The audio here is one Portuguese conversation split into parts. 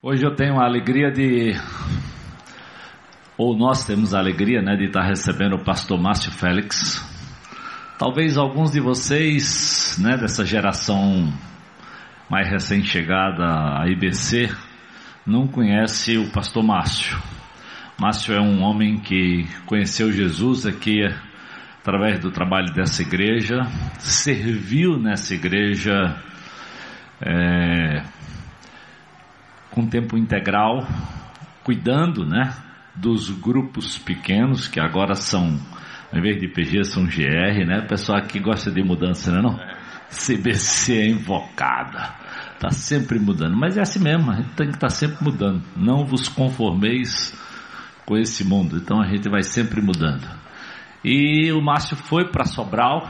Hoje eu tenho a alegria de, ou nós temos a alegria, né, de estar recebendo o pastor Márcio Félix. Talvez alguns de vocês, né, dessa geração mais recém-chegada à IBC, não conhece o pastor Márcio. Márcio é um homem que conheceu Jesus aqui através do trabalho dessa igreja, serviu nessa igreja é, com tempo integral, cuidando, né, dos grupos pequenos que agora são, ao invés de PG, são GR, né? Pessoal que gosta de mudança, né, não? CBC é invocada, tá sempre mudando, mas é assim mesmo, a gente tem que estar tá sempre mudando. Não vos conformeis com esse mundo, então a gente vai sempre mudando. E o Márcio foi para Sobral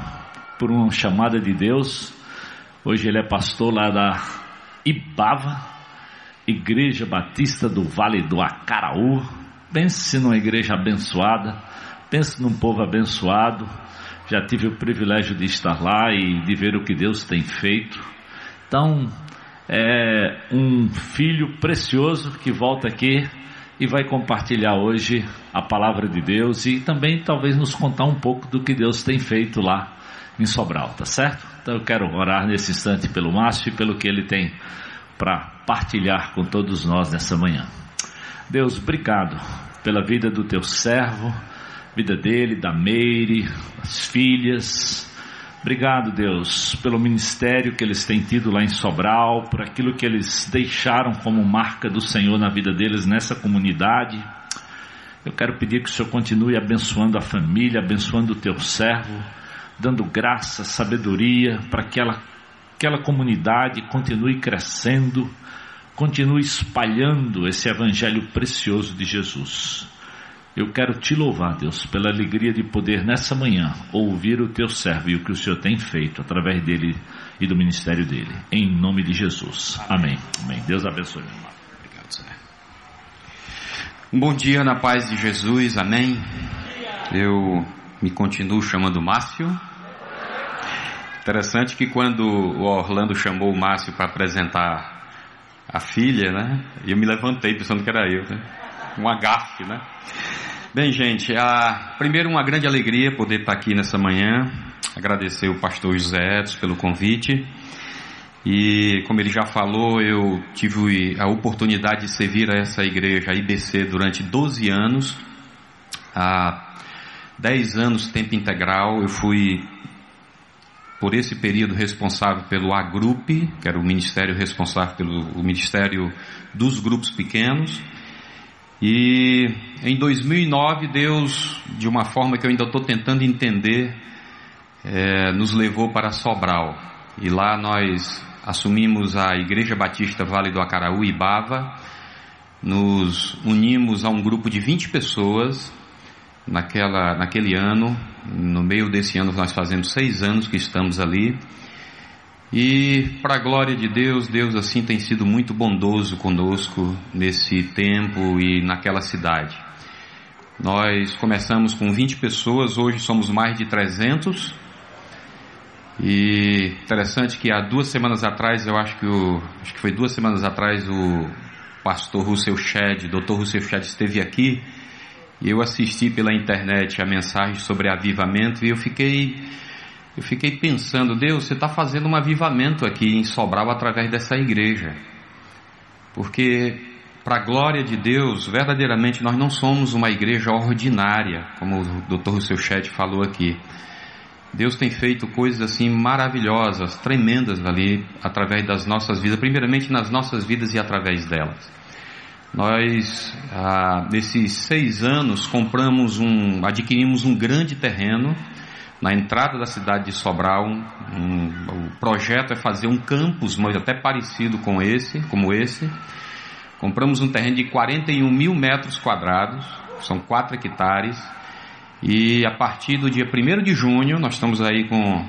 por uma chamada de Deus. Hoje ele é pastor lá da Ibava, Igreja Batista do Vale do Acaraú. Pense numa igreja abençoada, pense num povo abençoado. Já tive o privilégio de estar lá e de ver o que Deus tem feito. Então, é um filho precioso que volta aqui e vai compartilhar hoje a palavra de Deus e também talvez nos contar um pouco do que Deus tem feito lá em Sobral, tá certo? Então eu quero orar nesse instante pelo Márcio e pelo que ele tem para partilhar com todos nós nessa manhã. Deus, obrigado pela vida do teu servo, vida dele, da Meire, as filhas. Obrigado, Deus, pelo ministério que eles têm tido lá em Sobral, por aquilo que eles deixaram como marca do Senhor na vida deles nessa comunidade. Eu quero pedir que o Senhor continue abençoando a família, abençoando o teu servo, dando graça, sabedoria para que ela aquela comunidade continue crescendo, continue espalhando esse evangelho precioso de Jesus. Eu quero te louvar, Deus, pela alegria de poder nessa manhã ouvir o teu servo e o que o Senhor tem feito através dele e do ministério dele. Em nome de Jesus. Amém. Amém. Deus abençoe, meu irmão. Obrigado, Zé. Um bom dia na paz de Jesus. Amém. Eu me continuo chamando Márcio Interessante que quando o Orlando chamou o Márcio para apresentar a filha, né? Eu me levantei pensando que era eu, né? Um agafe, né? Bem, gente, a, primeiro uma grande alegria poder estar aqui nessa manhã. Agradecer o pastor José Edson pelo convite. E como ele já falou, eu tive a oportunidade de servir a essa igreja, a IBC, durante 12 anos. Há 10 anos tempo integral, eu fui por esse período responsável pelo Agrup, que era o ministério responsável pelo ministério dos grupos pequenos. E em 2009 Deus, de uma forma que eu ainda estou tentando entender, é, nos levou para Sobral. E lá nós assumimos a Igreja Batista Vale do Acaraú e Bava, nos unimos a um grupo de 20 pessoas naquela, naquele ano, no meio desse ano nós fazemos seis anos que estamos ali. E para a glória de Deus, Deus assim tem sido muito bondoso conosco nesse tempo e naquela cidade. Nós começamos com 20 pessoas, hoje somos mais de 300. E interessante que há duas semanas atrás, eu acho que, o, acho que foi duas semanas atrás, o pastor Russell Shedd, Dr. Russell Shedd esteve aqui eu assisti pela internet a mensagem sobre avivamento e eu fiquei, eu fiquei pensando, Deus, você está fazendo um avivamento aqui em Sobral através dessa igreja. Porque, para a glória de Deus, verdadeiramente nós não somos uma igreja ordinária, como o Dr. Rousseau Chet falou aqui. Deus tem feito coisas assim maravilhosas, tremendas ali, através das nossas vidas, primeiramente nas nossas vidas e através delas. Nós, ah, nesses seis anos, compramos um, adquirimos um grande terreno na entrada da cidade de Sobral. Um, o projeto é fazer um campus, mas até parecido com esse, como esse. Compramos um terreno de 41 mil metros quadrados, são 4 hectares. E a partir do dia 1 de junho, nós estamos aí com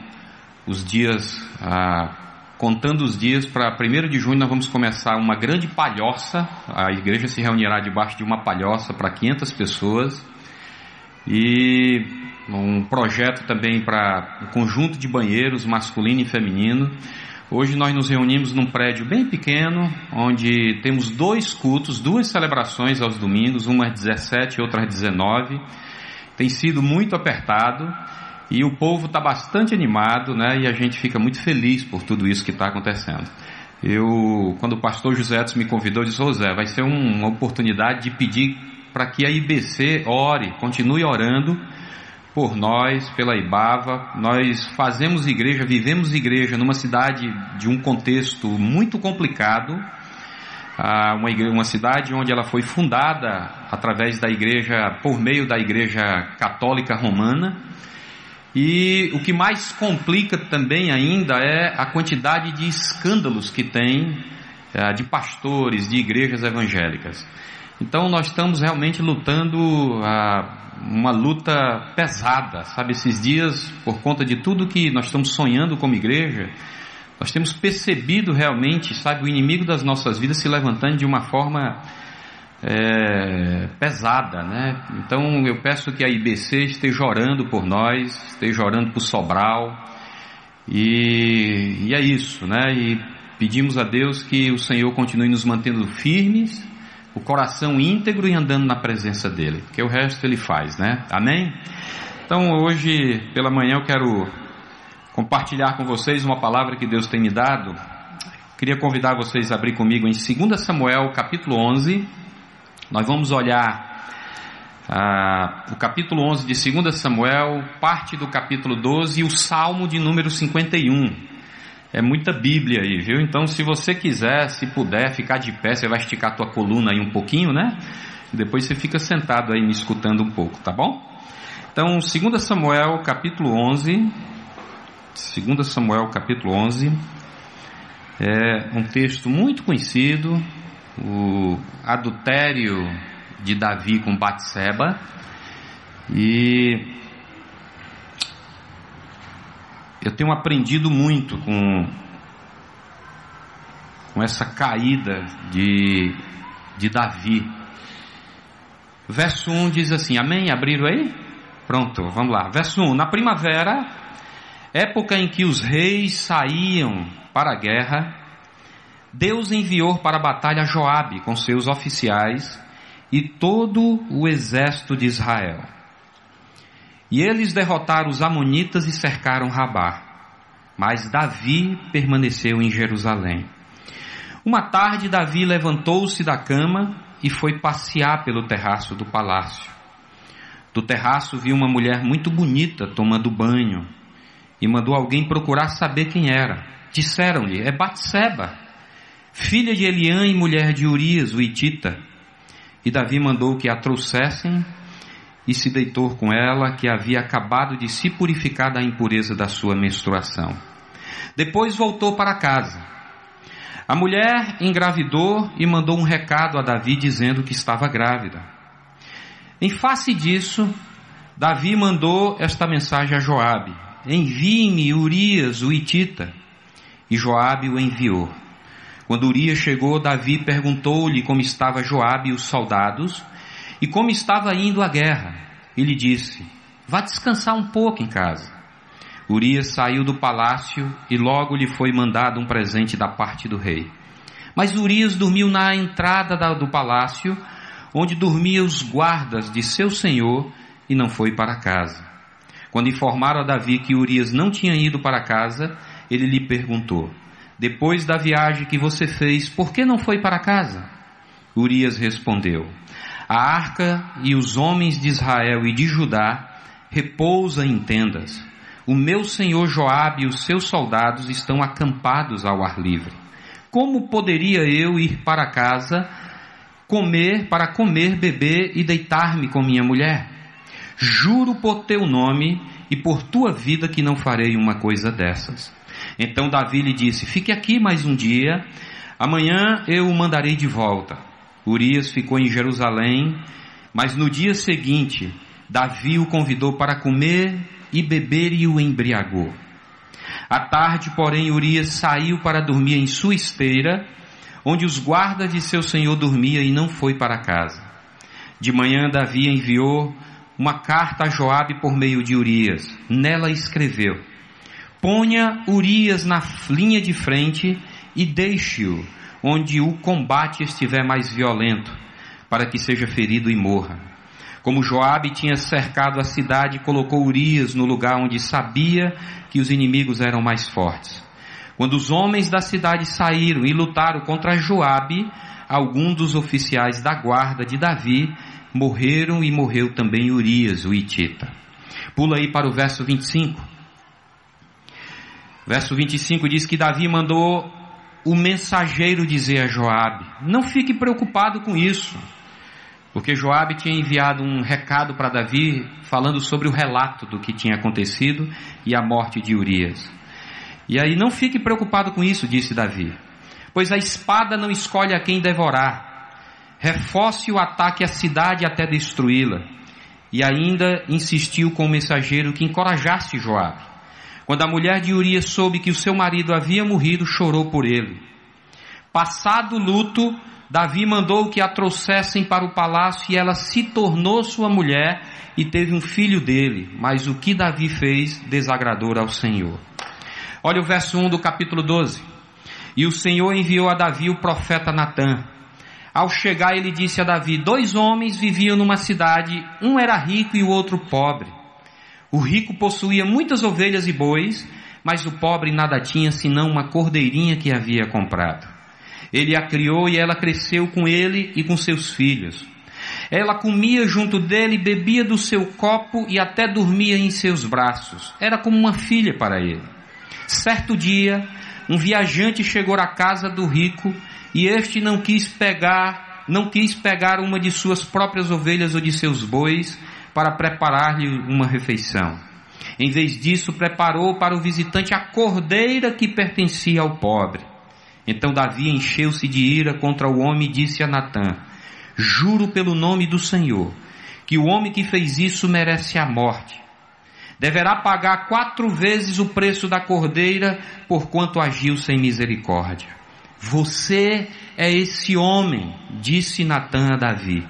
os dias ah, Contando os dias para 1 de junho, nós vamos começar uma grande palhoça. A igreja se reunirá debaixo de uma palhoça para 500 pessoas. E um projeto também para um conjunto de banheiros masculino e feminino. Hoje nós nos reunimos num prédio bem pequeno, onde temos dois cultos, duas celebrações aos domingos, uma às 17 e outra às 19. Tem sido muito apertado e o povo está bastante animado, né? E a gente fica muito feliz por tudo isso que está acontecendo. Eu, quando o pastor José Edson me convidou, disse: José, vai ser um, uma oportunidade de pedir para que a IBC ore, continue orando por nós, pela Ibava. Nós fazemos igreja, vivemos igreja numa cidade de um contexto muito complicado, ah, uma, igreja, uma cidade onde ela foi fundada através da igreja, por meio da igreja católica romana. E o que mais complica também ainda é a quantidade de escândalos que tem ah, de pastores, de igrejas evangélicas. Então nós estamos realmente lutando ah, uma luta pesada, sabe? Esses dias, por conta de tudo que nós estamos sonhando como igreja, nós temos percebido realmente, sabe, o inimigo das nossas vidas se levantando de uma forma é, pesada, né? Então eu peço que a IBC esteja orando por nós, esteja orando por Sobral, e, e é isso, né? E pedimos a Deus que o Senhor continue nos mantendo firmes o coração íntegro e andando na presença dele, que o resto ele faz, né? Amém? Então hoje pela manhã eu quero compartilhar com vocês uma palavra que Deus tem me dado. Queria convidar vocês a abrir comigo em 2 Samuel, capítulo 11. Nós vamos olhar ah, o capítulo 11 de 2 Samuel, parte do capítulo 12 e o Salmo de número 51. É muita Bíblia aí, viu? Então, se você quiser, se puder, ficar de pé, você vai esticar a tua coluna aí um pouquinho, né? Depois você fica sentado aí me escutando um pouco, tá bom? Então, 2 Samuel, capítulo 11. 2 Samuel, capítulo 11. É um texto muito conhecido, o adultério de Davi com Batseba. E eu tenho aprendido muito com, com essa caída de, de Davi. Verso 1 diz assim: Amém? Abriram aí? Pronto, vamos lá. Verso 1: Na primavera, época em que os reis saíam para a guerra, Deus enviou para a batalha Joabe com seus oficiais e todo o exército de Israel. E eles derrotaram os Amonitas e cercaram Rabá. Mas Davi permaneceu em Jerusalém. Uma tarde, Davi levantou-se da cama e foi passear pelo terraço do palácio. Do terraço viu uma mulher muito bonita tomando banho e mandou alguém procurar saber quem era. Disseram-lhe: É Batseba, filha de Eliã e mulher de Urias, o Itita. E Davi mandou que a trouxessem e se deitou com ela, que havia acabado de se purificar da impureza da sua menstruação. Depois voltou para casa. A mulher engravidou e mandou um recado a Davi dizendo que estava grávida. Em face disso, Davi mandou esta mensagem a Joabe: Envie-me Urias, o Itita. E Joabe o enviou. Quando Urias chegou, Davi perguntou-lhe como estava Joabe e os soldados, e como estava indo a guerra, ele disse: Vá descansar um pouco em casa. Urias saiu do palácio e logo lhe foi mandado um presente da parte do rei. Mas Urias dormiu na entrada do palácio, onde dormiam os guardas de seu senhor, e não foi para casa. Quando informaram a Davi que Urias não tinha ido para casa, ele lhe perguntou: Depois da viagem que você fez, por que não foi para casa? Urias respondeu: a arca e os homens de Israel e de Judá repousam em tendas. O meu senhor Joabe e os seus soldados estão acampados ao ar livre. Como poderia eu ir para casa, comer, para comer, beber e deitar-me com minha mulher? Juro por teu nome e por tua vida que não farei uma coisa dessas. Então Davi lhe disse: Fique aqui mais um dia, amanhã eu o mandarei de volta. Urias ficou em Jerusalém, mas no dia seguinte, Davi o convidou para comer e beber e o embriagou. À tarde, porém, Urias saiu para dormir em sua esteira, onde os guardas de seu senhor dormiam e não foi para casa. De manhã, Davi enviou uma carta a Joabe por meio de Urias. Nela escreveu: Ponha Urias na linha de frente e deixe-o onde o combate estiver mais violento, para que seja ferido e morra. Como Joabe tinha cercado a cidade, colocou Urias no lugar onde sabia que os inimigos eram mais fortes. Quando os homens da cidade saíram e lutaram contra Joabe, alguns dos oficiais da guarda de Davi morreram e morreu também Urias, o Itita. Pula aí para o verso 25. Verso 25 diz que Davi mandou o mensageiro dizer a Joabe: Não fique preocupado com isso. Porque Joabe tinha enviado um recado para Davi falando sobre o relato do que tinha acontecido e a morte de Urias. E aí não fique preocupado com isso, disse Davi, pois a espada não escolhe a quem devorar. Reforce o ataque à cidade até destruí-la. E ainda insistiu com o mensageiro que encorajasse Joabe. Quando a mulher de Urias soube que o seu marido havia morrido, chorou por ele. Passado o luto, Davi mandou que a trouxessem para o palácio e ela se tornou sua mulher e teve um filho dele. Mas o que Davi fez desagradou ao Senhor. Olha o verso 1 do capítulo 12. E o Senhor enviou a Davi o profeta Natã. Ao chegar, ele disse a Davi: Dois homens viviam numa cidade, um era rico e o outro pobre. O rico possuía muitas ovelhas e bois, mas o pobre nada tinha senão uma cordeirinha que havia comprado. Ele a criou e ela cresceu com ele e com seus filhos. Ela comia junto dele, bebia do seu copo e até dormia em seus braços. Era como uma filha para ele. Certo dia, um viajante chegou à casa do rico e este não quis pegar, não quis pegar uma de suas próprias ovelhas ou de seus bois para preparar-lhe uma refeição. Em vez disso, preparou para o visitante a cordeira que pertencia ao pobre. Então Davi encheu-se de ira contra o homem e disse a Natã: Juro pelo nome do Senhor, que o homem que fez isso merece a morte. Deverá pagar quatro vezes o preço da cordeira, porquanto agiu sem misericórdia. Você é esse homem, disse Natã a Davi.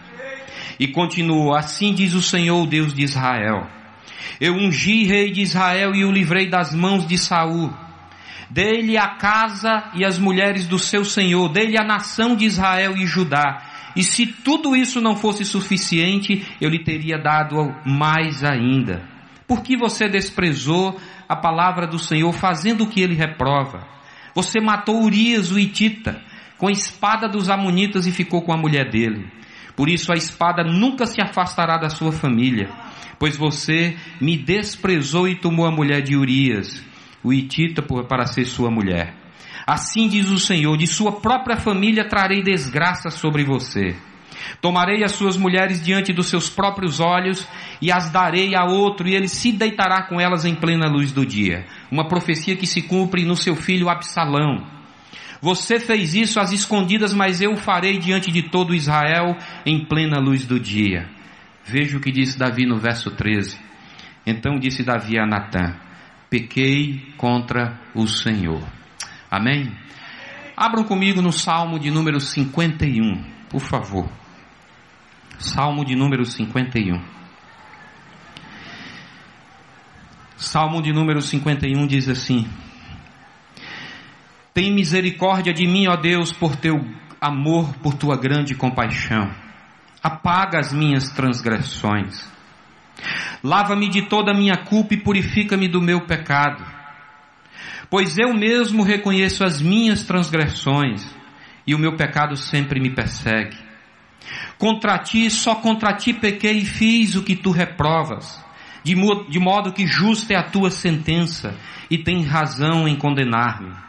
E continuou: Assim diz o Senhor, Deus de Israel. Eu ungi rei de Israel e o livrei das mãos de Saul dê-lhe a casa e as mulheres do seu senhor, dê-lhe a nação de Israel e Judá. E se tudo isso não fosse suficiente, eu lhe teria dado mais ainda. Por que você desprezou a palavra do Senhor, fazendo o que ele reprova? Você matou Urias, o Itita, com a espada dos Amonitas e ficou com a mulher dele. Por isso a espada nunca se afastará da sua família, pois você me desprezou e tomou a mulher de Urias o Itita para ser sua mulher. Assim diz o Senhor: de sua própria família trarei desgraça sobre você. Tomarei as suas mulheres diante dos seus próprios olhos e as darei a outro, e ele se deitará com elas em plena luz do dia. Uma profecia que se cumpre no seu filho Absalão. Você fez isso às escondidas, mas eu o farei diante de todo Israel em plena luz do dia. Veja o que disse Davi no verso 13. Então disse Davi a Natã: pequei contra o Senhor. Amém? Abram comigo no Salmo de número 51, por favor. Salmo de número 51. Salmo de número 51 diz assim: Tem misericórdia de mim, ó Deus, por teu amor, por tua grande compaixão. Apaga as minhas transgressões Lava-me de toda a minha culpa e purifica-me do meu pecado. Pois eu mesmo reconheço as minhas transgressões e o meu pecado sempre me persegue. Contra ti, só contra ti pequei e fiz o que tu reprovas, de, modo, que justa é a tua sentença e tem razão em condenar-me.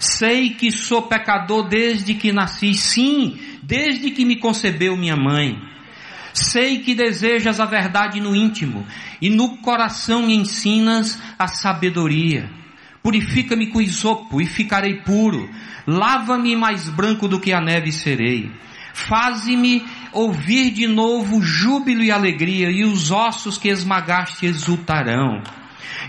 Sei que sou pecador desde que nasci, sim, desde que me concebeu minha mãe. Sei que desejas a verdade no íntimo e no coração me ensinas a sabedoria. Purifica-me com isopo e ficarei puro. Lava-me mais branco do que a neve serei. Faze-me ouvir de novo júbilo e alegria e os ossos que esmagaste exultarão.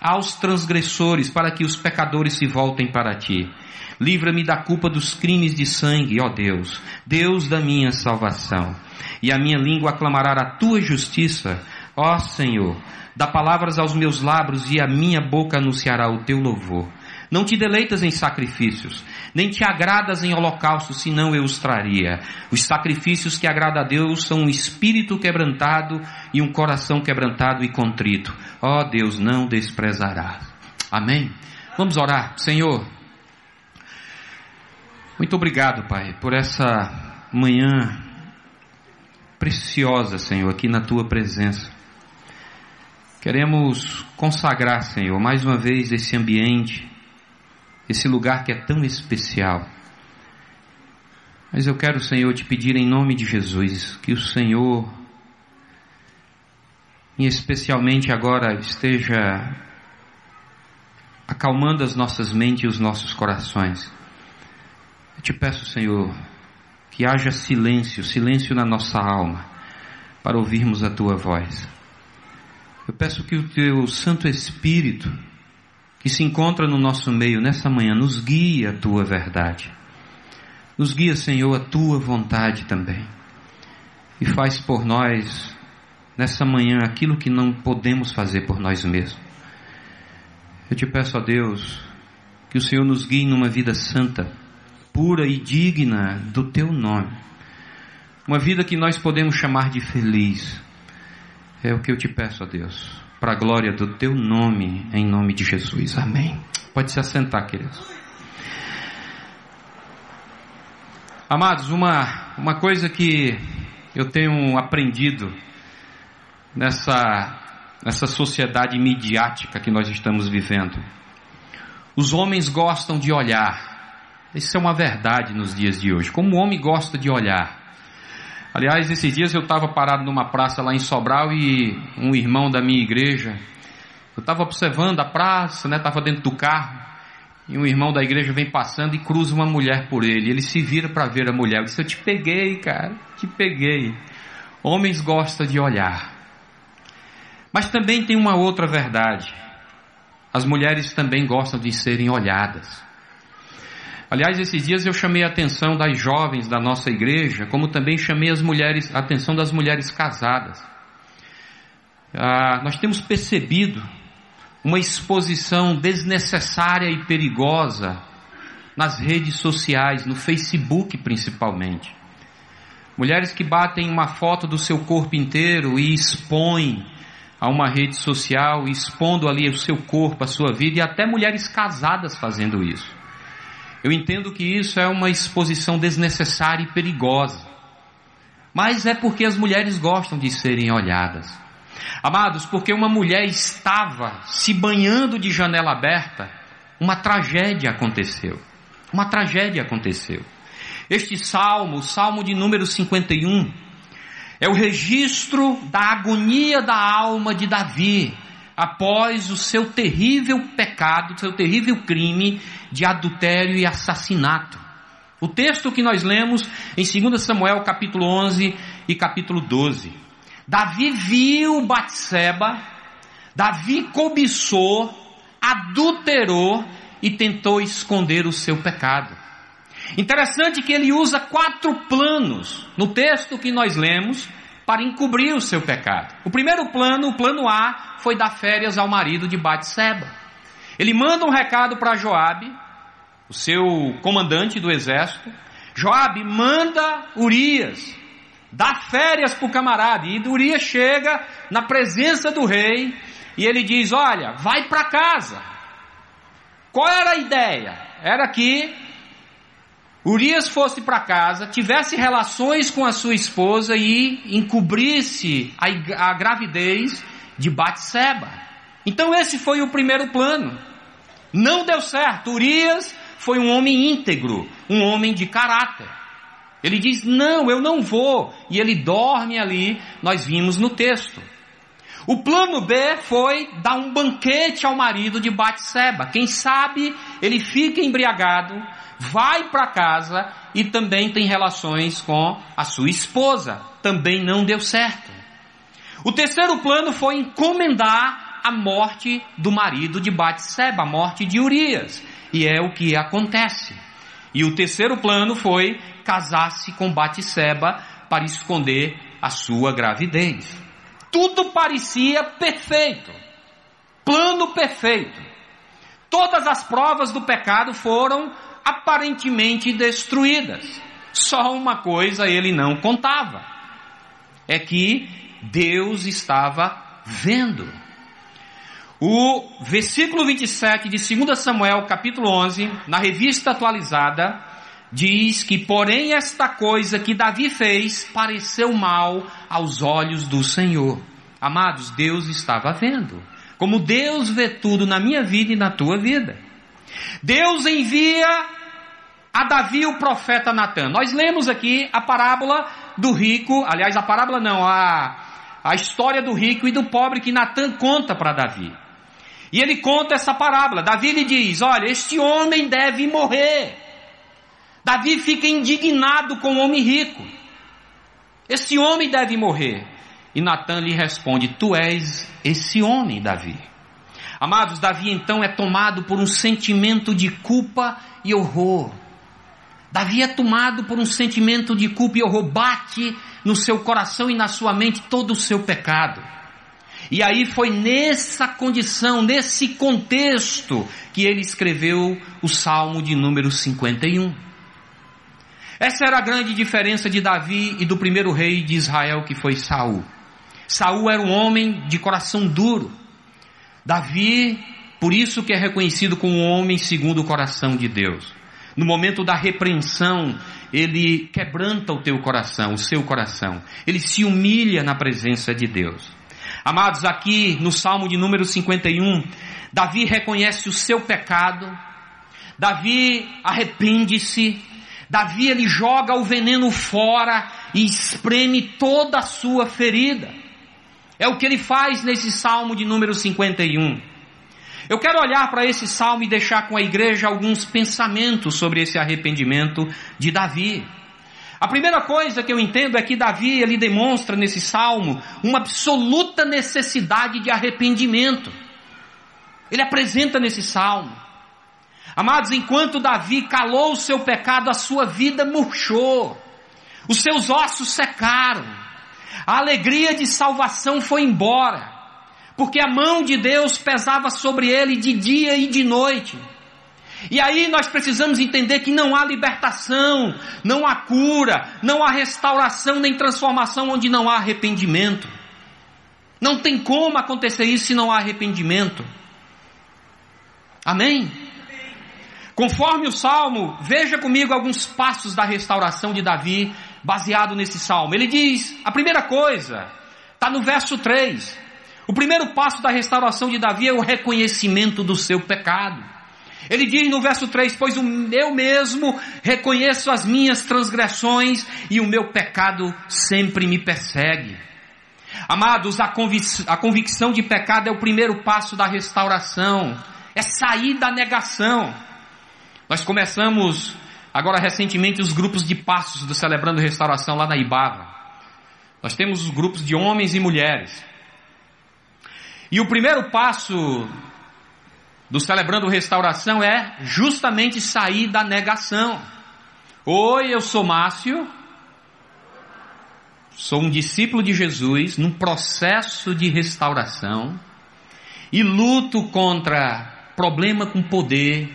aos transgressores, para que os pecadores se voltem para ti. Livra-me da culpa dos crimes de sangue, ó Deus, Deus da minha salvação. E a minha língua aclamará a tua justiça, ó Senhor. Dá palavras aos meus lábios e a minha boca anunciará o teu louvor. Não te deleitas em sacrifícios, nem te agradas em holocaustos, senão eu os traria. Os sacrifícios que agrada a Deus são um espírito quebrantado e um coração quebrantado e contrito. Ó oh, Deus, não desprezarás. Amém? Vamos orar. Senhor, muito obrigado, Pai, por essa manhã preciosa, Senhor, aqui na tua presença. Queremos consagrar, Senhor, mais uma vez esse ambiente, esse lugar que é tão especial. Mas eu quero, Senhor, te pedir em nome de Jesus que o Senhor, e especialmente agora, esteja acalmando as nossas mentes e os nossos corações. Eu te peço, Senhor, que haja silêncio, silêncio na nossa alma, para ouvirmos a tua voz. Eu peço que o teu Santo Espírito, que se encontra no nosso meio nessa manhã, nos guie a tua verdade. Nos guia, Senhor, a tua vontade também. E faz por nós, nessa manhã, aquilo que não podemos fazer por nós mesmos. Eu te peço a Deus que o Senhor nos guie numa vida santa, pura e digna do teu nome. Uma vida que nós podemos chamar de feliz. É o que eu te peço a Deus para a glória do teu nome, em nome de Jesus. Amém. Pode se assentar, queridos. Amados, uma, uma coisa que eu tenho aprendido nessa, nessa sociedade midiática que nós estamos vivendo. Os homens gostam de olhar. Isso é uma verdade nos dias de hoje. Como o homem gosta de olhar. Aliás, esses dias eu estava parado numa praça lá em Sobral e um irmão da minha igreja, eu estava observando a praça, né? Estava dentro do carro e um irmão da igreja vem passando e cruza uma mulher por ele. Ele se vira para ver a mulher. Eu disse: Eu te peguei, cara, te peguei. Homens gostam de olhar. Mas também tem uma outra verdade. As mulheres também gostam de serem olhadas. Aliás, esses dias eu chamei a atenção das jovens da nossa igreja, como também chamei as mulheres, a atenção das mulheres casadas. Ah, nós temos percebido uma exposição desnecessária e perigosa nas redes sociais, no Facebook principalmente. Mulheres que batem uma foto do seu corpo inteiro e expõem a uma rede social, expondo ali o seu corpo, a sua vida, e até mulheres casadas fazendo isso. Eu entendo que isso é uma exposição desnecessária e perigosa. Mas é porque as mulheres gostam de serem olhadas. Amados, porque uma mulher estava se banhando de janela aberta, uma tragédia aconteceu. Uma tragédia aconteceu. Este salmo, o salmo de número 51, é o registro da agonia da alma de Davi, após o seu terrível pecado, seu terrível crime de adultério e assassinato. O texto que nós lemos em 2 Samuel capítulo 11 e capítulo 12. Davi viu Batseba, Davi cobiçou, adulterou e tentou esconder o seu pecado. Interessante que ele usa quatro planos no texto que nós lemos para encobrir o seu pecado. O primeiro plano, o plano A, foi dar férias ao marido de Batseba. Ele manda um recado para Joabe, o seu comandante do exército. Joabe manda Urias dá férias para o camarada. E Urias chega na presença do rei e ele diz: Olha, vai para casa. Qual era a ideia? Era que Urias fosse para casa, tivesse relações com a sua esposa e encobrisse a, a gravidez de Batseba. Então esse foi o primeiro plano. Não deu certo. Urias foi um homem íntegro, um homem de caráter. Ele diz: Não, eu não vou. E ele dorme ali, nós vimos no texto. O plano B foi dar um banquete ao marido de Batseba. Quem sabe ele fica embriagado, vai para casa e também tem relações com a sua esposa. Também não deu certo. O terceiro plano foi encomendar a morte do marido de Batseba, a morte de Urias. E é o que acontece. E o terceiro plano foi casar-se com Batseba para esconder a sua gravidez. Tudo parecia perfeito. Plano perfeito. Todas as provas do pecado foram aparentemente destruídas. Só uma coisa ele não contava: é que Deus estava vendo. O versículo 27 de 2 Samuel, capítulo 11, na revista atualizada, diz que, porém, esta coisa que Davi fez pareceu mal aos olhos do Senhor. Amados, Deus estava vendo. Como Deus vê tudo na minha vida e na tua vida. Deus envia a Davi o profeta Natan. Nós lemos aqui a parábola do rico, aliás, a parábola não, a, a história do rico e do pobre que Natan conta para Davi. E ele conta essa parábola. Davi lhe diz: Olha, este homem deve morrer. Davi fica indignado com o homem rico. Esse homem deve morrer. E Natan lhe responde: Tu és esse homem, Davi. Amados, Davi então é tomado por um sentimento de culpa e horror. Davi é tomado por um sentimento de culpa e horror, bate no seu coração e na sua mente todo o seu pecado. E aí foi nessa condição, nesse contexto, que ele escreveu o Salmo de número 51. Essa era a grande diferença de Davi e do primeiro rei de Israel, que foi Saul. Saul era um homem de coração duro. Davi, por isso que é reconhecido como um homem segundo o coração de Deus. No momento da repreensão, ele quebranta o teu coração, o seu coração. Ele se humilha na presença de Deus. Amados, aqui no Salmo de número 51, Davi reconhece o seu pecado. Davi arrepende-se. Davi ele joga o veneno fora e espreme toda a sua ferida. É o que ele faz nesse Salmo de número 51. Eu quero olhar para esse salmo e deixar com a igreja alguns pensamentos sobre esse arrependimento de Davi. A primeira coisa que eu entendo é que Davi ele demonstra nesse salmo uma absoluta necessidade de arrependimento. Ele apresenta nesse salmo. Amados, enquanto Davi calou o seu pecado, a sua vida murchou. Os seus ossos secaram. A alegria de salvação foi embora porque a mão de Deus pesava sobre ele de dia e de noite. E aí nós precisamos entender que não há libertação, não há cura, não há restauração nem transformação onde não há arrependimento. Não tem como acontecer isso se não há arrependimento. Amém? Conforme o salmo, veja comigo alguns passos da restauração de Davi, baseado nesse salmo. Ele diz: a primeira coisa, está no verso 3. O primeiro passo da restauração de Davi é o reconhecimento do seu pecado. Ele diz no verso 3: Pois eu mesmo reconheço as minhas transgressões e o meu pecado sempre me persegue. Amados, a, convic a convicção de pecado é o primeiro passo da restauração, é sair da negação. Nós começamos agora recentemente os grupos de passos do Celebrando Restauração lá na Ibava. Nós temos os grupos de homens e mulheres. E o primeiro passo do Celebrando Restauração é justamente sair da negação. Oi, eu sou Márcio, sou um discípulo de Jesus num processo de restauração e luto contra problema com poder,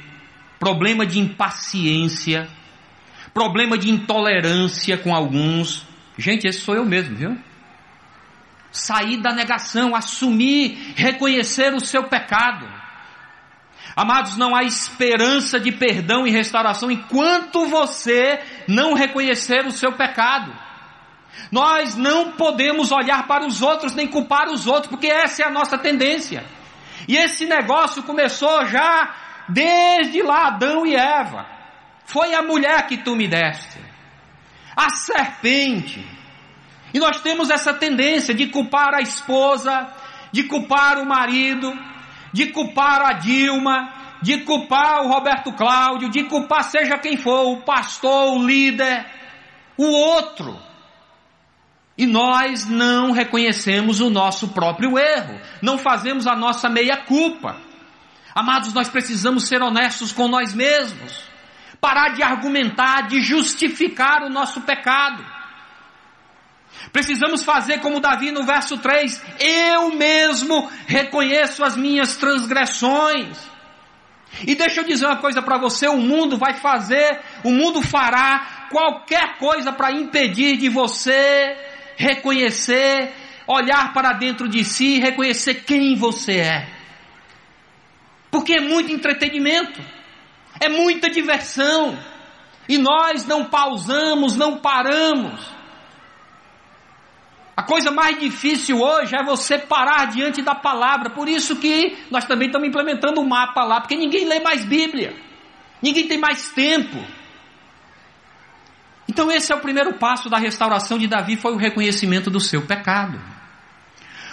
problema de impaciência, problema de intolerância com alguns. Gente, esse sou eu mesmo, viu? Sair da negação, assumir, reconhecer o seu pecado. Amados, não há esperança de perdão e restauração enquanto você não reconhecer o seu pecado. Nós não podemos olhar para os outros nem culpar os outros, porque essa é a nossa tendência. E esse negócio começou já desde lá Adão e Eva. Foi a mulher que tu me deste. A serpente e nós temos essa tendência de culpar a esposa, de culpar o marido, de culpar a Dilma, de culpar o Roberto Cláudio, de culpar seja quem for, o pastor, o líder, o outro. E nós não reconhecemos o nosso próprio erro, não fazemos a nossa meia-culpa. Amados, nós precisamos ser honestos com nós mesmos, parar de argumentar, de justificar o nosso pecado. Precisamos fazer como Davi no verso 3: Eu mesmo reconheço as minhas transgressões. E deixa eu dizer uma coisa para você: o mundo vai fazer, o mundo fará qualquer coisa para impedir de você reconhecer, olhar para dentro de si, reconhecer quem você é. Porque é muito entretenimento, é muita diversão, e nós não pausamos, não paramos a coisa mais difícil hoje é você parar diante da palavra. Por isso que nós também estamos implementando o um mapa lá, porque ninguém lê mais Bíblia. Ninguém tem mais tempo. Então esse é o primeiro passo da restauração de Davi, foi o reconhecimento do seu pecado.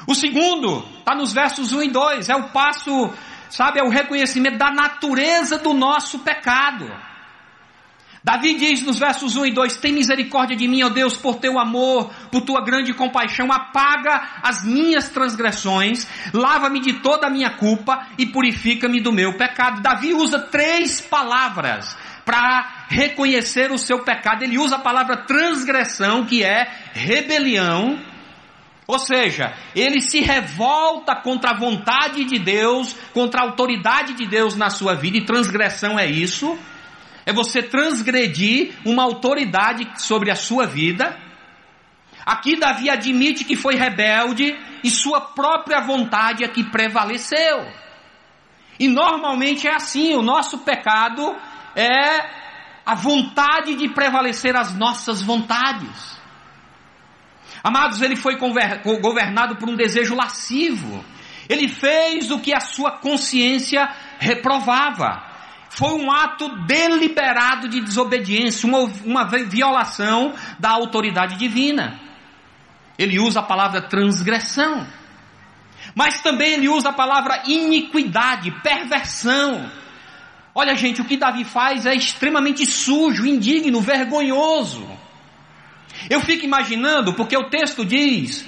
O segundo está nos versos 1 e 2, é o passo, sabe, é o reconhecimento da natureza do nosso pecado. Davi diz nos versos 1 e 2: Tem misericórdia de mim, ó Deus, por teu amor, por tua grande compaixão, apaga as minhas transgressões, lava-me de toda a minha culpa e purifica-me do meu pecado. Davi usa três palavras para reconhecer o seu pecado. Ele usa a palavra transgressão, que é rebelião. Ou seja, ele se revolta contra a vontade de Deus, contra a autoridade de Deus na sua vida, e transgressão é isso é você transgredir uma autoridade sobre a sua vida. Aqui Davi admite que foi rebelde e sua própria vontade é que prevaleceu. E normalmente é assim, o nosso pecado é a vontade de prevalecer as nossas vontades. Amados, ele foi governado por um desejo lascivo. Ele fez o que a sua consciência reprovava foi um ato deliberado de desobediência, uma, uma violação da autoridade divina. Ele usa a palavra transgressão, mas também ele usa a palavra iniquidade, perversão. Olha, gente, o que Davi faz é extremamente sujo, indigno, vergonhoso. Eu fico imaginando, porque o texto diz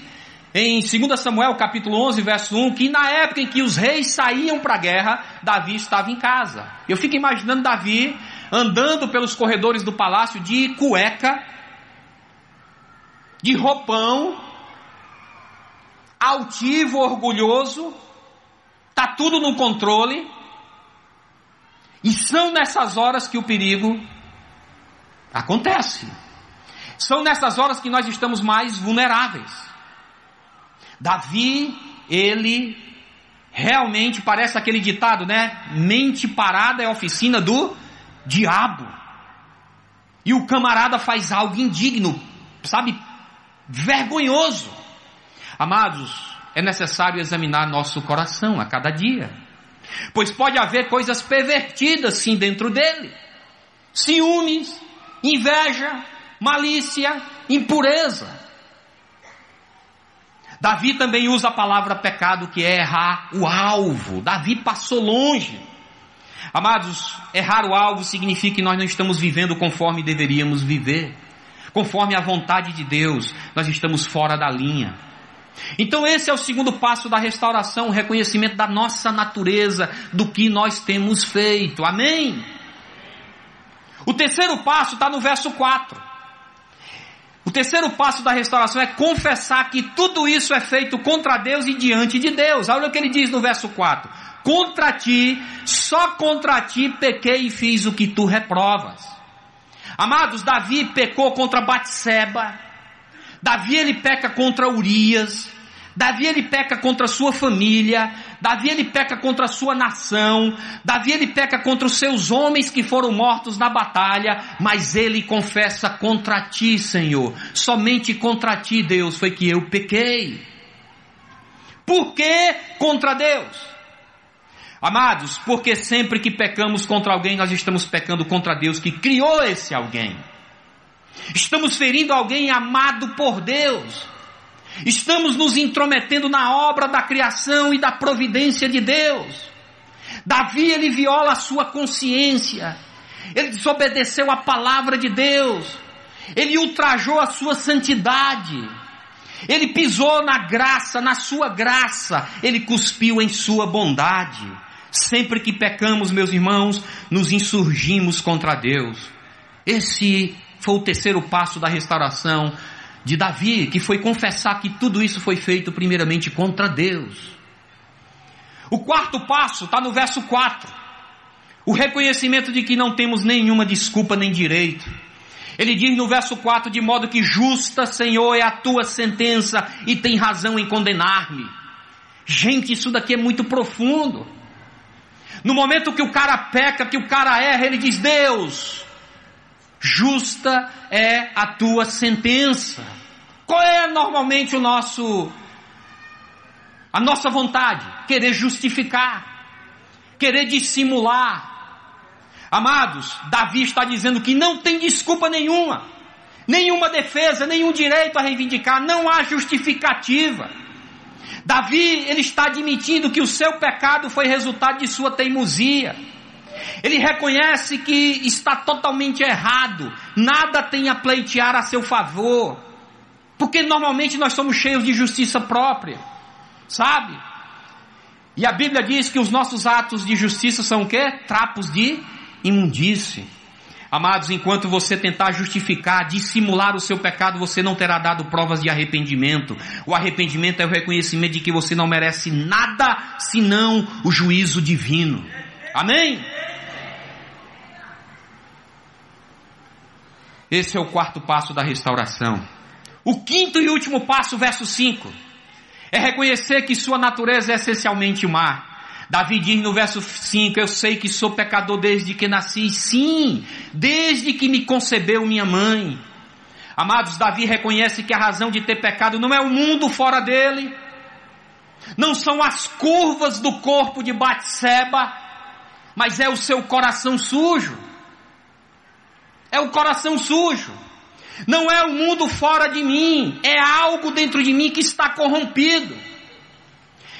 em 2 Samuel capítulo 11, verso 1, que na época em que os reis saíam para a guerra, Davi estava em casa. Eu fico imaginando Davi andando pelos corredores do palácio de cueca, de roupão, altivo, orgulhoso, tá tudo no controle. E são nessas horas que o perigo acontece. São nessas horas que nós estamos mais vulneráveis. Davi, ele realmente parece aquele ditado, né? Mente parada é oficina do diabo. E o camarada faz algo indigno, sabe? Vergonhoso. Amados, é necessário examinar nosso coração a cada dia. Pois pode haver coisas pervertidas sim dentro dele. Ciúmes, inveja, malícia, impureza. Davi também usa a palavra pecado, que é errar o alvo. Davi passou longe. Amados, errar o alvo significa que nós não estamos vivendo conforme deveríamos viver, conforme a vontade de Deus, nós estamos fora da linha. Então, esse é o segundo passo da restauração, o reconhecimento da nossa natureza, do que nós temos feito. Amém? O terceiro passo está no verso 4. Terceiro passo da restauração é confessar que tudo isso é feito contra Deus e diante de Deus. Olha o que ele diz no verso 4: Contra ti, só contra ti pequei e fiz o que tu reprovas. Amados, Davi pecou contra Batseba. Davi ele peca contra Urias. Davi ele peca contra a sua família, Davi ele peca contra a sua nação, Davi ele peca contra os seus homens que foram mortos na batalha, mas ele confessa contra ti, Senhor. Somente contra ti, Deus, foi que eu pequei. Por que contra Deus? Amados, porque sempre que pecamos contra alguém, nós estamos pecando contra Deus que criou esse alguém. Estamos ferindo alguém amado por Deus. Estamos nos intrometendo na obra da criação e da providência de Deus. Davi, ele viola a sua consciência. Ele desobedeceu a palavra de Deus. Ele ultrajou a sua santidade. Ele pisou na graça, na sua graça. Ele cuspiu em sua bondade. Sempre que pecamos, meus irmãos, nos insurgimos contra Deus. Esse foi o terceiro passo da restauração de Davi, que foi confessar que tudo isso foi feito primeiramente contra Deus. O quarto passo está no verso 4. O reconhecimento de que não temos nenhuma desculpa nem direito. Ele diz no verso 4: de modo que justa, Senhor, é a tua sentença e tem razão em condenar-me. Gente, isso daqui é muito profundo. No momento que o cara peca, que o cara erra, ele diz: Deus, justa é a tua sentença. Qual é normalmente o nosso a nossa vontade? Querer justificar, querer dissimular. Amados, Davi está dizendo que não tem desculpa nenhuma, nenhuma defesa, nenhum direito a reivindicar, não há justificativa. Davi, ele está admitindo que o seu pecado foi resultado de sua teimosia. Ele reconhece que está totalmente errado, nada tem a pleitear a seu favor, porque normalmente nós somos cheios de justiça própria, sabe? E a Bíblia diz que os nossos atos de justiça são o quê? Trapos de imundície. Amados, enquanto você tentar justificar, dissimular o seu pecado, você não terá dado provas de arrependimento. O arrependimento é o reconhecimento de que você não merece nada senão o juízo divino. Amém? Esse é o quarto passo da restauração. O quinto e último passo, verso 5, é reconhecer que sua natureza é essencialmente má. Davi diz no verso 5: Eu sei que sou pecador desde que nasci, sim, desde que me concebeu minha mãe. Amados, Davi reconhece que a razão de ter pecado não é o mundo fora dele, não são as curvas do corpo de Batseba, mas é o seu coração sujo é o coração sujo. Não é o mundo fora de mim, é algo dentro de mim que está corrompido.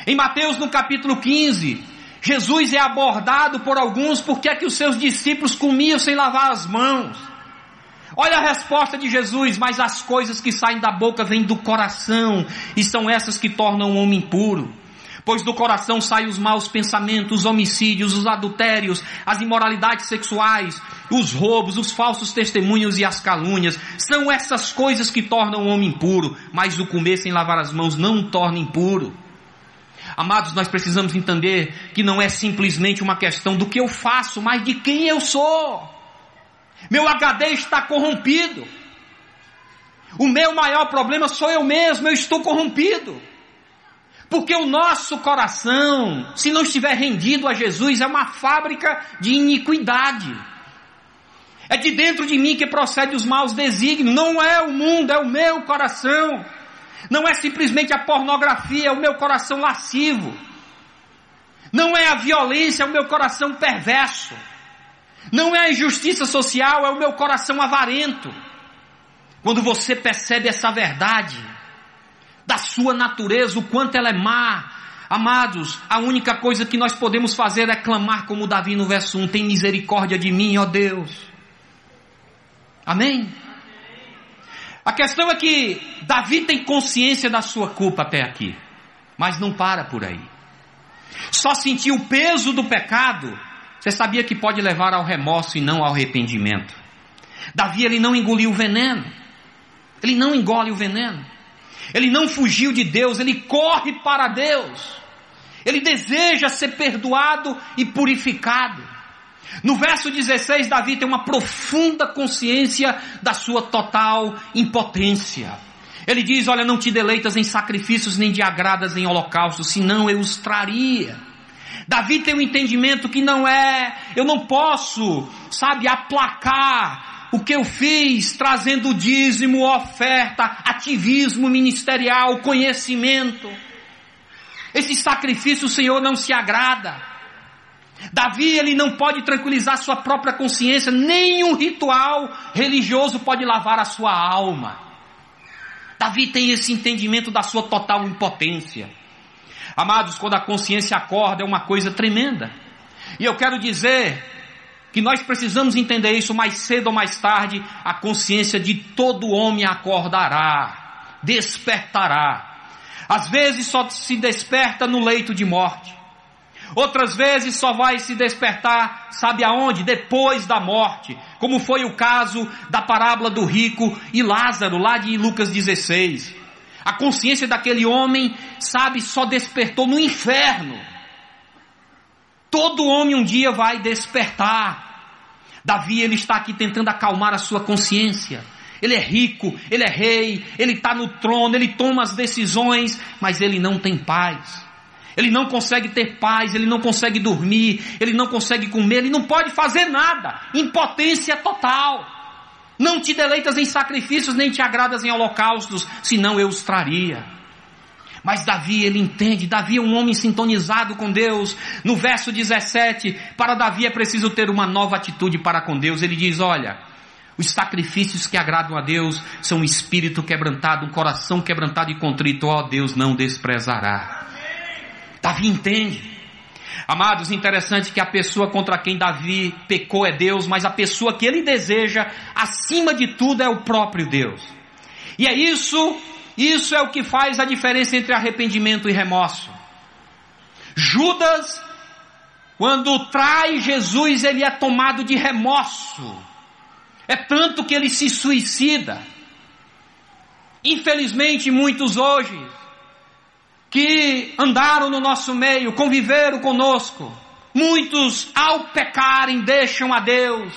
Em Mateus no capítulo 15, Jesus é abordado por alguns porque é que os seus discípulos comiam sem lavar as mãos. Olha a resposta de Jesus, mas as coisas que saem da boca vêm do coração, e são essas que tornam o homem impuro pois do coração saem os maus pensamentos, os homicídios, os adultérios, as imoralidades sexuais, os roubos, os falsos testemunhos e as calúnias. São essas coisas que tornam o homem impuro, mas o comer sem lavar as mãos não o torna impuro. Amados, nós precisamos entender que não é simplesmente uma questão do que eu faço, mas de quem eu sou. Meu HD está corrompido. O meu maior problema sou eu mesmo, eu estou corrompido. Porque o nosso coração, se não estiver rendido a Jesus, é uma fábrica de iniquidade. É de dentro de mim que procede os maus desígnios. Não é o mundo, é o meu coração. Não é simplesmente a pornografia, é o meu coração lascivo. Não é a violência, é o meu coração perverso. Não é a injustiça social, é o meu coração avarento. Quando você percebe essa verdade, da sua natureza, o quanto ela é má. Amados, a única coisa que nós podemos fazer é clamar como Davi no verso 1: Tem misericórdia de mim, ó Deus. Amém? A questão é que Davi tem consciência da sua culpa até aqui, mas não para por aí. Só sentir o peso do pecado, você sabia que pode levar ao remorso e não ao arrependimento. Davi ele não engoliu o veneno. Ele não engole o veneno. Ele não fugiu de Deus, ele corre para Deus. Ele deseja ser perdoado e purificado. No verso 16, Davi tem uma profunda consciência da sua total impotência. Ele diz: Olha, não te deleitas em sacrifícios, nem te agradas em holocaustos, senão eu os traria. Davi tem um entendimento que não é, eu não posso, sabe, aplacar o que eu fiz trazendo dízimo, oferta, ativismo ministerial, conhecimento. Esse sacrifício o Senhor não se agrada. Davi ele não pode tranquilizar sua própria consciência, nenhum ritual religioso pode lavar a sua alma. Davi tem esse entendimento da sua total impotência. Amados, quando a consciência acorda é uma coisa tremenda. E eu quero dizer que nós precisamos entender isso mais cedo ou mais tarde, a consciência de todo homem acordará, despertará. Às vezes só se desperta no leito de morte. Outras vezes só vai se despertar, sabe aonde? Depois da morte, como foi o caso da parábola do rico e Lázaro, lá de Lucas 16. A consciência daquele homem, sabe, só despertou no inferno. Todo homem um dia vai despertar. Davi, ele está aqui tentando acalmar a sua consciência. Ele é rico, ele é rei, ele está no trono, ele toma as decisões, mas ele não tem paz. Ele não consegue ter paz, ele não consegue dormir, ele não consegue comer, ele não pode fazer nada. Impotência total. Não te deleitas em sacrifícios, nem te agradas em holocaustos, senão eu os traria. Mas Davi, ele entende, Davi é um homem sintonizado com Deus. No verso 17, para Davi é preciso ter uma nova atitude para com Deus. Ele diz: Olha, os sacrifícios que agradam a Deus são um espírito quebrantado, um coração quebrantado e contrito, ó Deus não desprezará. Davi entende. Amados, interessante que a pessoa contra quem Davi pecou é Deus, mas a pessoa que ele deseja, acima de tudo, é o próprio Deus. E é isso isso é o que faz a diferença entre arrependimento e remorso. Judas, quando trai Jesus, ele é tomado de remorso. É tanto que ele se suicida. Infelizmente, muitos hoje, que andaram no nosso meio, conviveram conosco, muitos, ao pecarem, deixam a Deus,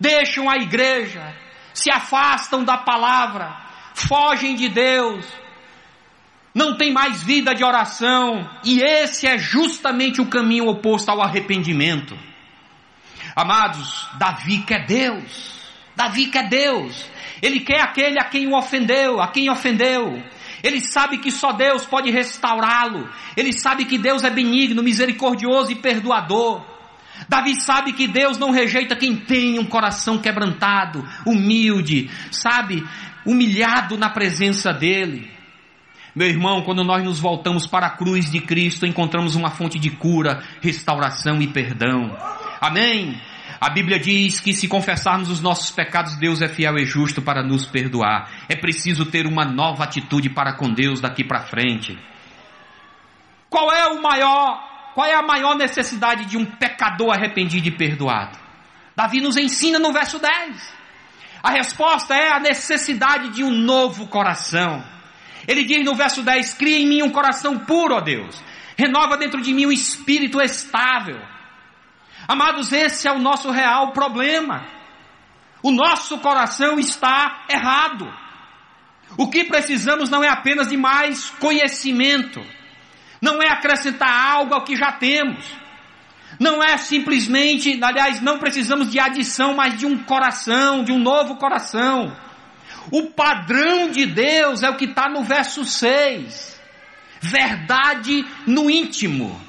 deixam a igreja, se afastam da palavra, fogem de Deus, não tem mais vida de oração, e esse é justamente o caminho oposto ao arrependimento. Amados, Davi quer Deus, Davi quer Deus, ele quer aquele a quem o ofendeu, a quem ofendeu. Ele sabe que só Deus pode restaurá-lo. Ele sabe que Deus é benigno, misericordioso e perdoador. Davi sabe que Deus não rejeita quem tem um coração quebrantado, humilde, sabe? Humilhado na presença dele. Meu irmão, quando nós nos voltamos para a cruz de Cristo, encontramos uma fonte de cura, restauração e perdão. Amém? A Bíblia diz que se confessarmos os nossos pecados, Deus é fiel e justo para nos perdoar. É preciso ter uma nova atitude para com Deus daqui para frente. Qual é o maior, qual é a maior necessidade de um pecador arrependido e perdoado? Davi nos ensina no verso 10. A resposta é a necessidade de um novo coração. Ele diz no verso 10: Cria em mim um coração puro, ó Deus. Renova dentro de mim um espírito estável. Amados, esse é o nosso real problema. O nosso coração está errado. O que precisamos não é apenas de mais conhecimento, não é acrescentar algo ao que já temos. Não é simplesmente, aliás, não precisamos de adição, mas de um coração, de um novo coração. O padrão de Deus é o que está no verso 6. Verdade no íntimo.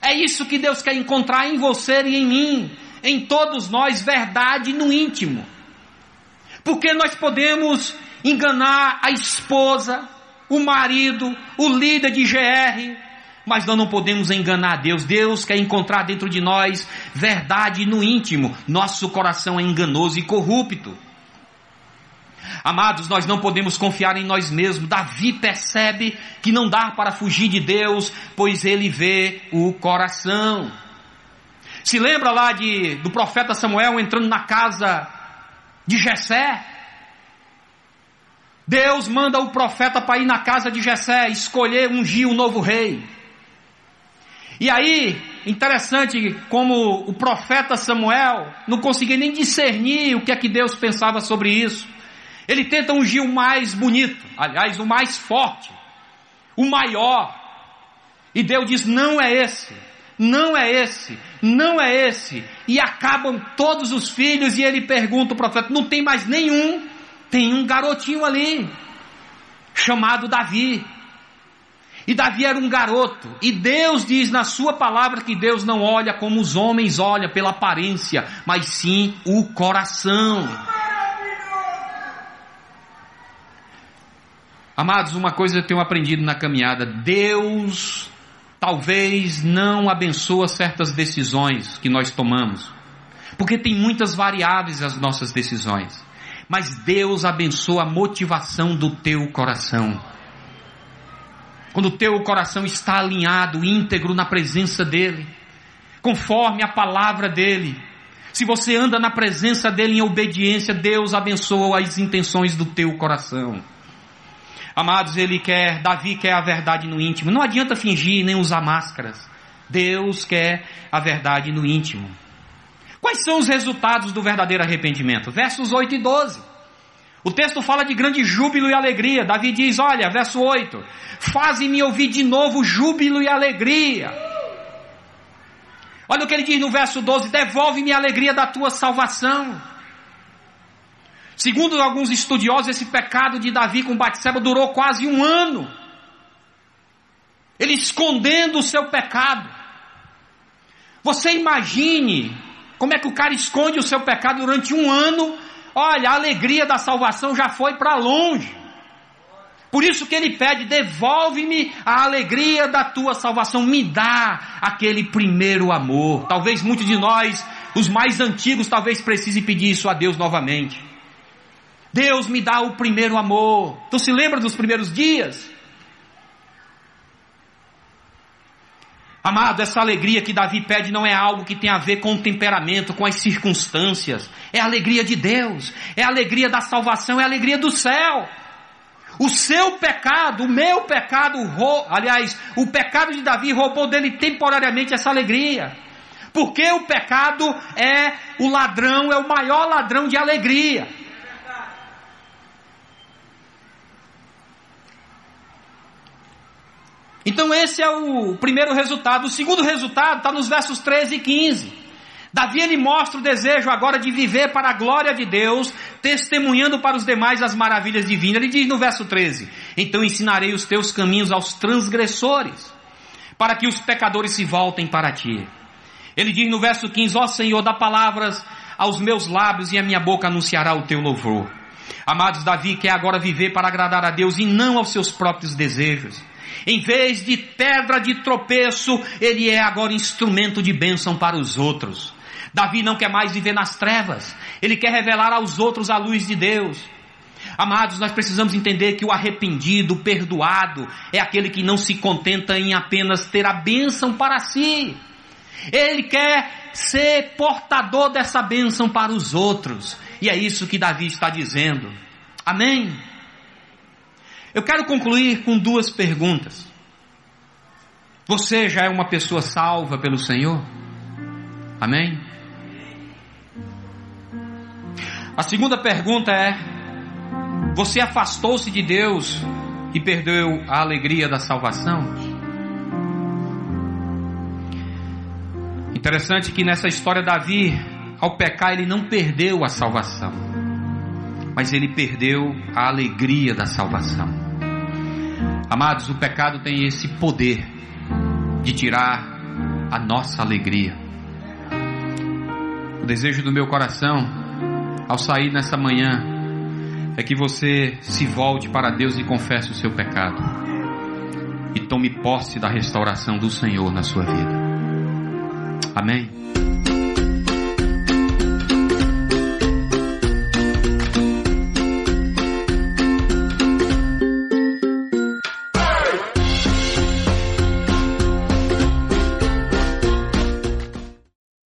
É isso que Deus quer encontrar em você e em mim, em todos nós, verdade no íntimo. Porque nós podemos enganar a esposa, o marido, o líder de GR, mas nós não podemos enganar Deus. Deus quer encontrar dentro de nós verdade no íntimo. Nosso coração é enganoso e corrupto. Amados, nós não podemos confiar em nós mesmos. Davi percebe que não dá para fugir de Deus, pois ele vê o coração. Se lembra lá de, do profeta Samuel entrando na casa de Jessé? Deus manda o profeta para ir na casa de Jessé, escolher ungir um novo rei. E aí, interessante como o profeta Samuel não conseguia nem discernir o que é que Deus pensava sobre isso. Ele tenta ungir o mais bonito, aliás, o mais forte, o maior. E Deus diz: não é esse, não é esse, não é esse. E acabam todos os filhos, e ele pergunta ao profeta: não tem mais nenhum, tem um garotinho ali, chamado Davi. E Davi era um garoto, e Deus diz na sua palavra que Deus não olha como os homens olham pela aparência, mas sim o coração. Amados, uma coisa eu tenho aprendido na caminhada: Deus talvez não abençoa certas decisões que nós tomamos, porque tem muitas variáveis as nossas decisões. Mas Deus abençoa a motivação do teu coração. Quando o teu coração está alinhado, íntegro na presença dEle, conforme a palavra dEle, se você anda na presença dEle em obediência, Deus abençoa as intenções do teu coração. Amados, ele quer, Davi quer a verdade no íntimo. Não adianta fingir nem usar máscaras. Deus quer a verdade no íntimo. Quais são os resultados do verdadeiro arrependimento? Versos 8 e 12. O texto fala de grande júbilo e alegria. Davi diz: Olha, verso 8: Faze-me ouvir de novo júbilo e alegria. Olha o que ele diz no verso 12: Devolve-me a alegria da tua salvação. Segundo alguns estudiosos, esse pecado de Davi com Batseba durou quase um ano. Ele escondendo o seu pecado. Você imagine como é que o cara esconde o seu pecado durante um ano. Olha, a alegria da salvação já foi para longe. Por isso que ele pede: devolve-me a alegria da tua salvação, me dá aquele primeiro amor. Talvez muitos de nós, os mais antigos, talvez precise pedir isso a Deus novamente. Deus me dá o primeiro amor. Tu se lembra dos primeiros dias? Amado, essa alegria que Davi pede não é algo que tem a ver com o temperamento, com as circunstâncias. É a alegria de Deus, é a alegria da salvação, é a alegria do céu. O seu pecado, o meu pecado, aliás, o pecado de Davi roubou dele temporariamente essa alegria. Porque o pecado é o ladrão, é o maior ladrão de alegria. Então esse é o primeiro resultado. O segundo resultado está nos versos 13 e 15. Davi ele mostra o desejo agora de viver para a glória de Deus, testemunhando para os demais as maravilhas divinas. Ele diz no verso 13: Então ensinarei os teus caminhos aos transgressores, para que os pecadores se voltem para ti. Ele diz no verso 15: Ó Senhor, dá palavras aos meus lábios e a minha boca anunciará o teu louvor. Amados, Davi quer agora viver para agradar a Deus e não aos seus próprios desejos. Em vez de pedra de tropeço, ele é agora instrumento de bênção para os outros. Davi não quer mais viver nas trevas, ele quer revelar aos outros a luz de Deus. Amados, nós precisamos entender que o arrependido, o perdoado, é aquele que não se contenta em apenas ter a bênção para si. Ele quer ser portador dessa bênção para os outros. E é isso que Davi está dizendo. Amém? Eu quero concluir com duas perguntas. Você já é uma pessoa salva pelo Senhor? Amém? A segunda pergunta é: Você afastou-se de Deus e perdeu a alegria da salvação? Interessante que nessa história Davi, ao pecar, ele não perdeu a salvação, mas ele perdeu a alegria da salvação. Amados, o pecado tem esse poder de tirar a nossa alegria. O desejo do meu coração, ao sair nessa manhã, é que você se volte para Deus e confesse o seu pecado. E tome posse da restauração do Senhor na sua vida. Amém?